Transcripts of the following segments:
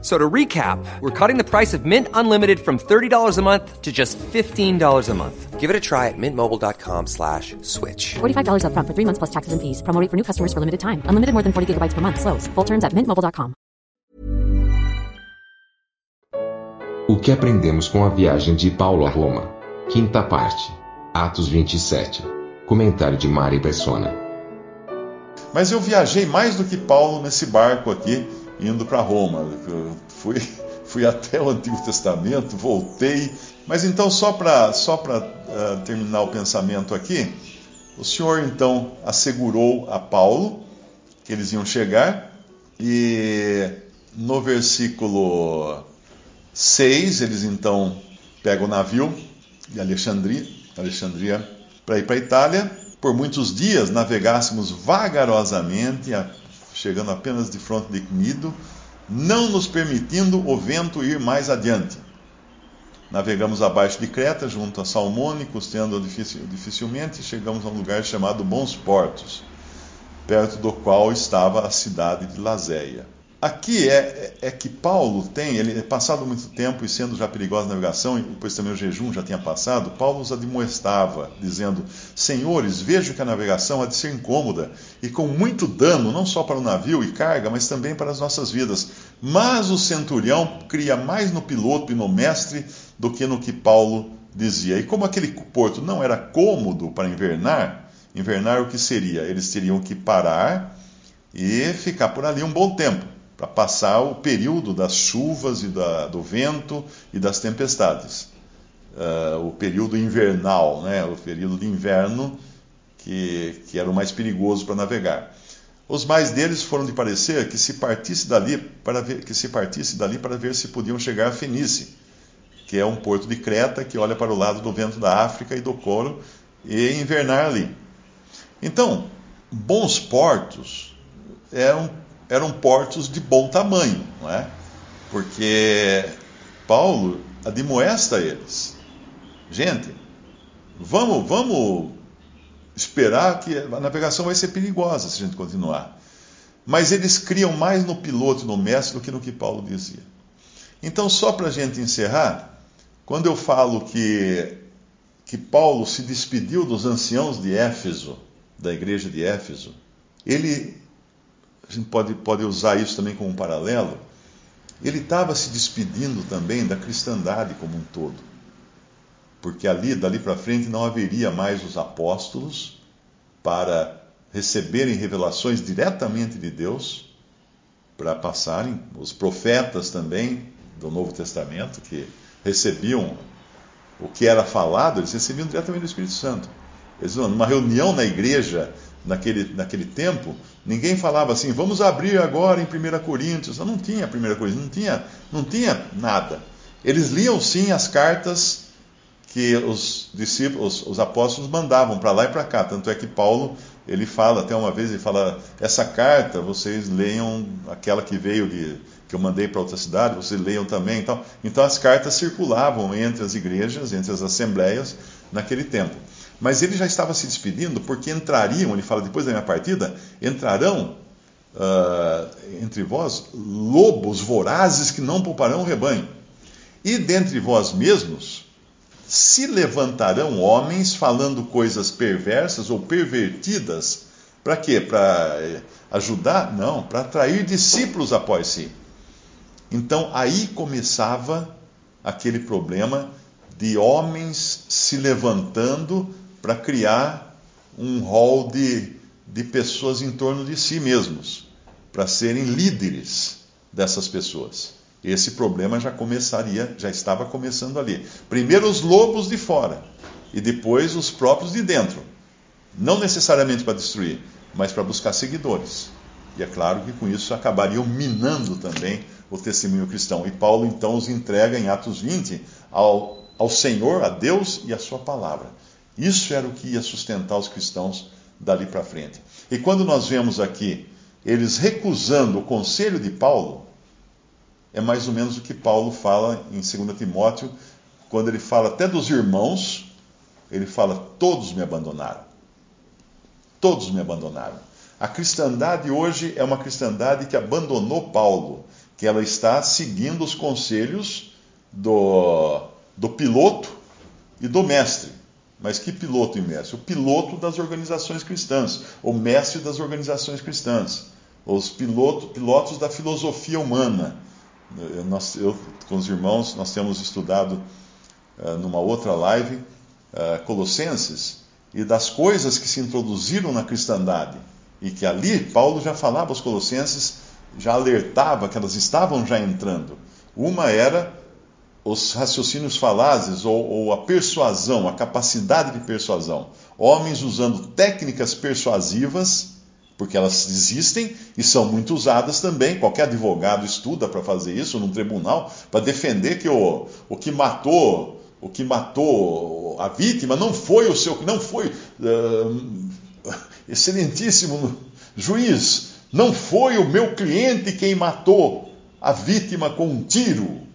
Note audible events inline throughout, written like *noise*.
So to recap, we're cutting the price of Mint Unlimited from $30 a month to just $15 a month. Give it a try at mintmobile.com slash switch. $45 upfront for three months plus taxes and fees. Promo rate for new customers for limited time. Unlimited more than 40 gigabytes per month. Slows. Full terms at mintmobile.com. O que aprendemos com a viagem de Paulo a Roma? Quinta parte. Atos 27. Comentário de Mari Persona. Mas eu viajei mais do que Paulo nesse barco aqui, indo para Roma. Fui, *laughs* fui até o Antigo Testamento, voltei. Mas então, só para só uh, terminar o pensamento aqui, o Senhor então assegurou a Paulo que eles iam chegar, e no versículo 6, eles então pegam o navio de Alexandria, Alexandria para ir para a Itália. Por muitos dias navegássemos vagarosamente, chegando apenas de fronte de Cnido, não nos permitindo o vento ir mais adiante. Navegamos abaixo de Creta, junto a Salmone, custeando dificil, dificilmente, e chegamos a um lugar chamado Bons Portos, perto do qual estava a cidade de Lazéia. Aqui é, é, que Paulo tem, ele passado muito tempo e sendo já perigosa a navegação, e depois também o jejum já tinha passado, Paulo os admoestava, dizendo: Senhores, vejo que a navegação há de ser incômoda e com muito dano, não só para o navio e carga, mas também para as nossas vidas. Mas o centurião cria mais no piloto e no mestre do que no que Paulo dizia. E como aquele porto não era cômodo para invernar, invernar o que seria? Eles teriam que parar e ficar por ali um bom tempo para passar o período das chuvas e da, do vento e das tempestades. Uh, o período invernal, né, o período de inverno, que, que era o mais perigoso para navegar. Os mais deles foram de parecer que se partisse dali para ver, que se partisse dali para ver se podiam chegar a Fenice, que é um porto de Creta que olha para o lado do vento da África e do Coro e invernar ali. Então, bons portos eram eram portos de bom tamanho, não é? Porque Paulo admoesta eles. Gente, vamos, vamos esperar que a navegação vai ser perigosa se a gente continuar. Mas eles criam mais no piloto e no mestre do que no que Paulo dizia. Então, só para a gente encerrar, quando eu falo que, que Paulo se despediu dos anciãos de Éfeso, da igreja de Éfeso, ele a gente pode, pode usar isso também como um paralelo, ele estava se despedindo também da cristandade como um todo. Porque ali, dali para frente, não haveria mais os apóstolos para receberem revelações diretamente de Deus, para passarem, os profetas também do Novo Testamento, que recebiam o que era falado, eles recebiam diretamente do Espírito Santo. Eles, numa reunião na igreja, naquele, naquele tempo, ninguém falava assim, vamos abrir agora em 1 Coríntios. Não tinha 1 Coríntios, não tinha, não tinha nada. Eles liam sim as cartas que os discípulos, os apóstolos mandavam para lá e para cá. Tanto é que Paulo, ele fala, até uma vez, ele fala, essa carta vocês leiam aquela que veio de, que eu mandei para outra cidade, vocês leiam também. Então, então as cartas circulavam entre as igrejas, entre as assembleias, naquele tempo. Mas ele já estava se despedindo porque entrariam, ele fala depois da minha partida, entrarão uh, entre vós lobos vorazes que não pouparão o rebanho. E dentre vós mesmos se levantarão homens falando coisas perversas ou pervertidas. Para quê? Para ajudar? Não, para atrair discípulos após si. Então aí começava aquele problema de homens se levantando para criar um rol de, de pessoas em torno de si mesmos, para serem líderes dessas pessoas. Esse problema já começaria, já estava começando ali. Primeiro os lobos de fora e depois os próprios de dentro. Não necessariamente para destruir, mas para buscar seguidores. E é claro que com isso acabariam minando também o testemunho cristão. E Paulo então os entrega em Atos 20 ao, ao Senhor, a Deus e a sua palavra. Isso era o que ia sustentar os cristãos dali para frente. E quando nós vemos aqui eles recusando o conselho de Paulo, é mais ou menos o que Paulo fala em 2 Timóteo, quando ele fala até dos irmãos, ele fala: todos me abandonaram. Todos me abandonaram. A cristandade hoje é uma cristandade que abandonou Paulo, que ela está seguindo os conselhos do, do piloto e do mestre. Mas que piloto e mestre? O piloto das organizações cristãs, o mestre das organizações cristãs, os piloto, pilotos da filosofia humana. Eu, nós, eu, com os irmãos, nós temos estudado uh, numa outra live uh, Colossenses e das coisas que se introduziram na cristandade e que ali Paulo já falava aos Colossenses, já alertava que elas estavam já entrando. Uma era os raciocínios falazes ou, ou, a persuasão, a capacidade de persuasão. Homens usando técnicas persuasivas, porque elas existem e são muito usadas também. Qualquer advogado estuda para fazer isso num tribunal, para defender que o, o que matou, o que matou a vítima não foi o seu, não foi uh, excelentíssimo juiz, não foi o meu cliente quem matou a vítima com um tiro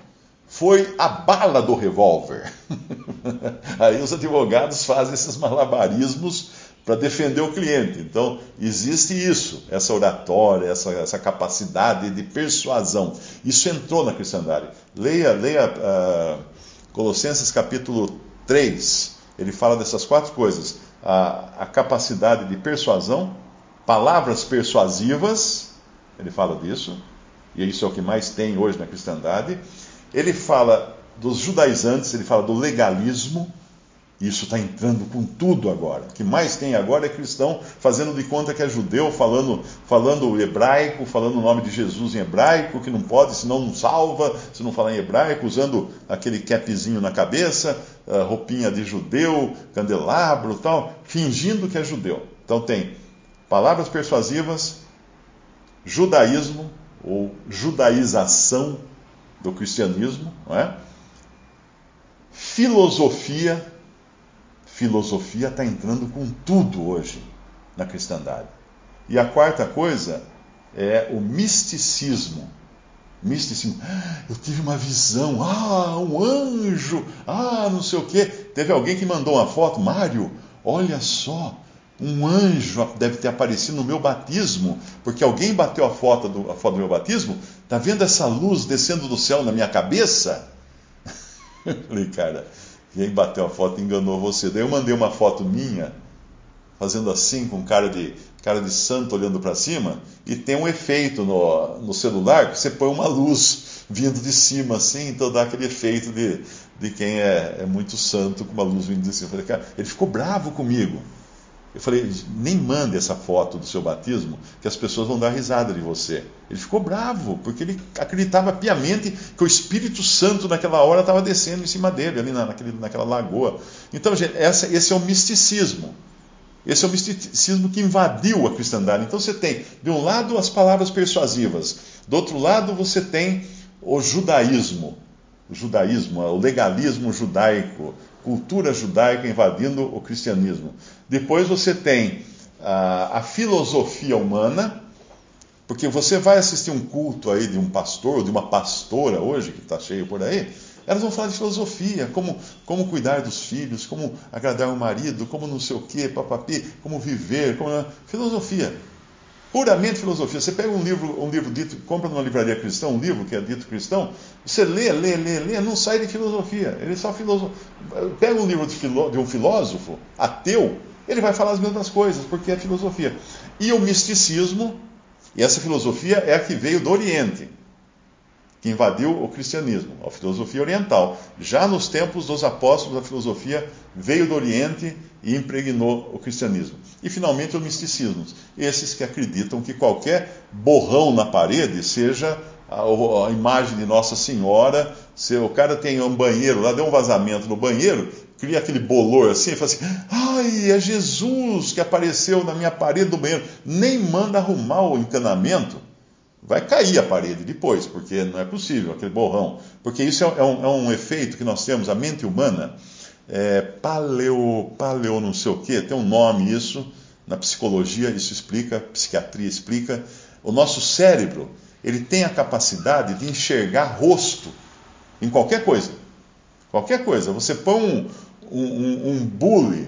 foi a bala do revólver. *laughs* Aí os advogados fazem esses malabarismos para defender o cliente. Então, existe isso, essa oratória, essa, essa capacidade de persuasão. Isso entrou na cristandade. Leia, leia uh, Colossenses capítulo 3, ele fala dessas quatro coisas: a, a capacidade de persuasão, palavras persuasivas, ele fala disso, e isso é o que mais tem hoje na cristandade ele fala dos judaizantes, ele fala do legalismo, isso está entrando com tudo agora. O que mais tem agora é cristão fazendo de conta que é judeu, falando, falando hebraico, falando o nome de Jesus em hebraico, que não pode, senão não salva, se não falar em hebraico, usando aquele capzinho na cabeça, roupinha de judeu, candelabro tal, fingindo que é judeu. Então tem palavras persuasivas, judaísmo ou judaização do cristianismo, não é? Filosofia, filosofia está entrando com tudo hoje na cristandade. E a quarta coisa é o misticismo. Misticismo. Ah, eu tive uma visão, ah, um anjo, ah, não sei o quê. Teve alguém que mandou uma foto, Mário, olha só, um anjo deve ter aparecido no meu batismo, porque alguém bateu a foto do, a foto do meu batismo, está vendo essa luz descendo do céu na minha cabeça? *laughs* Falei, cara, quem bateu a foto enganou você. Daí eu mandei uma foto minha, fazendo assim, com cara de, cara de santo olhando para cima, e tem um efeito no, no celular que você põe uma luz vindo de cima, assim, então dá aquele efeito de, de quem é, é muito santo com uma luz vindo de cima. Falei, cara, ele ficou bravo comigo. Eu falei, nem mande essa foto do seu batismo, que as pessoas vão dar risada de você. Ele ficou bravo, porque ele acreditava piamente que o Espírito Santo naquela hora estava descendo em cima dele, ali na, naquele, naquela lagoa. Então, gente, essa, esse é o misticismo. Esse é o misticismo que invadiu a cristandade. Então você tem, de um lado, as palavras persuasivas, do outro lado, você tem o judaísmo, o judaísmo, o legalismo judaico, cultura judaica invadindo o cristianismo. Depois você tem a, a filosofia humana, porque você vai assistir um culto aí de um pastor, de uma pastora hoje, que está cheio por aí, elas vão falar de filosofia, como, como cuidar dos filhos, como agradar o marido, como não sei o quê, papapi, como viver, como... filosofia puramente filosofia. Você pega um livro, um livro dito, compra numa livraria cristã, um livro que é dito cristão, você lê, lê, lê, lê, não sai de filosofia. Ele só filosofa. Pega um livro de, de um filósofo ateu, ele vai falar as mesmas coisas, porque é filosofia. E o misticismo, e essa filosofia é a que veio do Oriente que invadiu o cristianismo, a filosofia oriental. Já nos tempos dos apóstolos, a filosofia veio do Oriente e impregnou o cristianismo. E finalmente o misticismo, esses que acreditam que qualquer borrão na parede seja a, a imagem de Nossa Senhora. Se o cara tem um banheiro lá, deu um vazamento no banheiro, cria aquele bolor assim, e fala assim: ai, é Jesus que apareceu na minha parede do banheiro. Nem manda arrumar o encanamento vai cair a parede depois, porque não é possível, aquele borrão. Porque isso é, é, um, é um, efeito que nós temos, a mente humana, é, paleo, paleo não sei o quê, tem um nome isso, na psicologia isso explica, psiquiatria explica, o nosso cérebro, ele tem a capacidade de enxergar rosto em qualquer coisa. Qualquer coisa. Você põe um, um, um bule,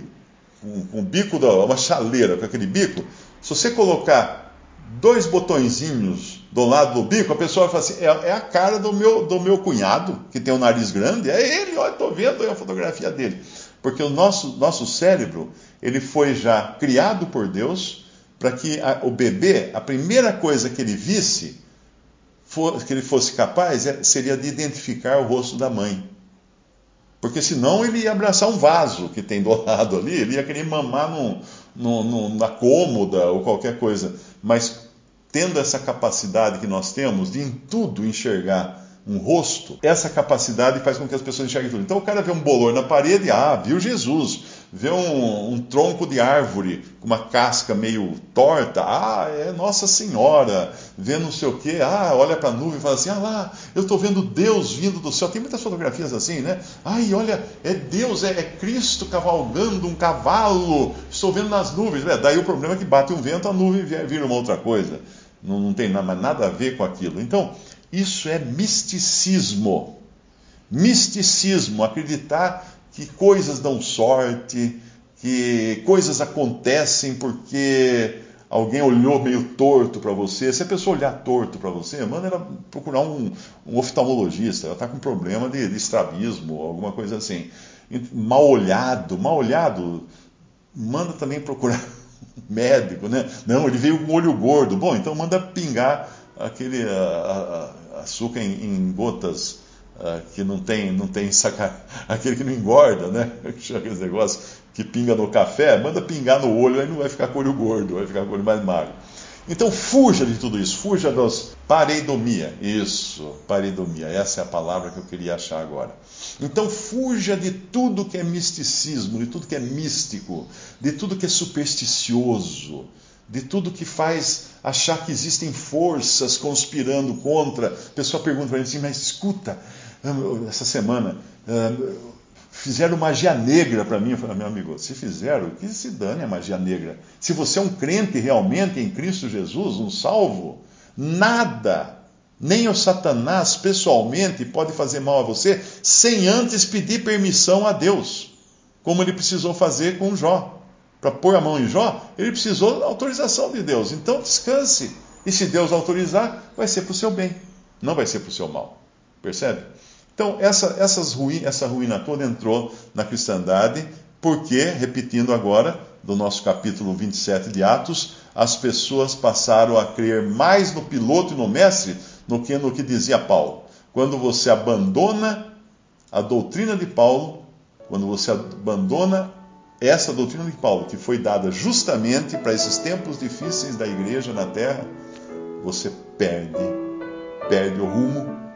um, um bico, da, uma chaleira com aquele bico, se você colocar dois botõezinhos do lado do bico, a pessoa fala assim: é, é a cara do meu, do meu cunhado, que tem o um nariz grande, é ele, olha, estou vendo a fotografia dele. Porque o nosso, nosso cérebro, ele foi já criado por Deus para que a, o bebê, a primeira coisa que ele visse, for, que ele fosse capaz, é, seria de identificar o rosto da mãe. Porque senão ele ia abraçar um vaso que tem do *laughs* lado ali, ele ia querer mamar num, num, num, na cômoda ou qualquer coisa. Mas tendo essa capacidade que nós temos de em tudo enxergar um rosto, essa capacidade faz com que as pessoas enxerguem tudo. Então o cara vê um bolor na parede, ah, viu Jesus. Vê um, um tronco de árvore com uma casca meio torta, ah, é Nossa Senhora. Vê não sei o quê, ah, olha para a nuvem e fala assim, ah lá, eu estou vendo Deus vindo do céu. Tem muitas fotografias assim, né? Ai, olha, é Deus, é, é Cristo cavalgando um cavalo, estou vendo nas nuvens. É, daí o problema é que bate um vento, a nuvem vira uma outra coisa. Não, não tem nada, nada a ver com aquilo. Então, isso é misticismo. Misticismo, acreditar que coisas dão sorte, que coisas acontecem porque alguém olhou meio torto para você. Se a pessoa olhar torto para você, manda ela procurar um, um oftalmologista. Ela está com problema de, de estrabismo, alguma coisa assim. Mal olhado, mal olhado, manda também procurar médico, né? Não, ele veio com olho gordo. Bom, então manda pingar aquele açúcar em, em gotas uh, que não tem, não tem saca, *laughs* aquele que não engorda, né? *laughs* Aqueles negócios que pinga no café, manda pingar no olho, aí não vai ficar com olho gordo, vai ficar com olho mais magro. Então fuja de tudo isso, fuja das pareidomia. Isso, pareidomia, essa é a palavra que eu queria achar agora. Então fuja de tudo que é misticismo, de tudo que é místico, de tudo que é supersticioso, de tudo que faz achar que existem forças conspirando contra. A pessoa pergunta para mim assim, mas escuta, essa semana fizeram magia negra para mim. Eu falei, meu amigo, se fizeram, que se dane a magia negra. Se você é um crente realmente em Cristo Jesus, um salvo, nada, nem o Satanás pessoalmente pode fazer mal a você sem antes pedir permissão a Deus, como ele precisou fazer com Jó. Para pôr a mão em Jó, ele precisou da autorização de Deus. Então descanse. E se Deus autorizar, vai ser para o seu bem, não vai ser para o seu mal. Percebe? Então, essa, essas ruína, essa ruína toda entrou na cristandade, porque, repetindo agora, do nosso capítulo 27 de Atos, as pessoas passaram a crer mais no piloto e no mestre do que no que dizia Paulo. Quando você abandona a doutrina de Paulo, quando você abandona essa doutrina de Paulo, que foi dada justamente para esses tempos difíceis da igreja na terra, você perde, perde o rumo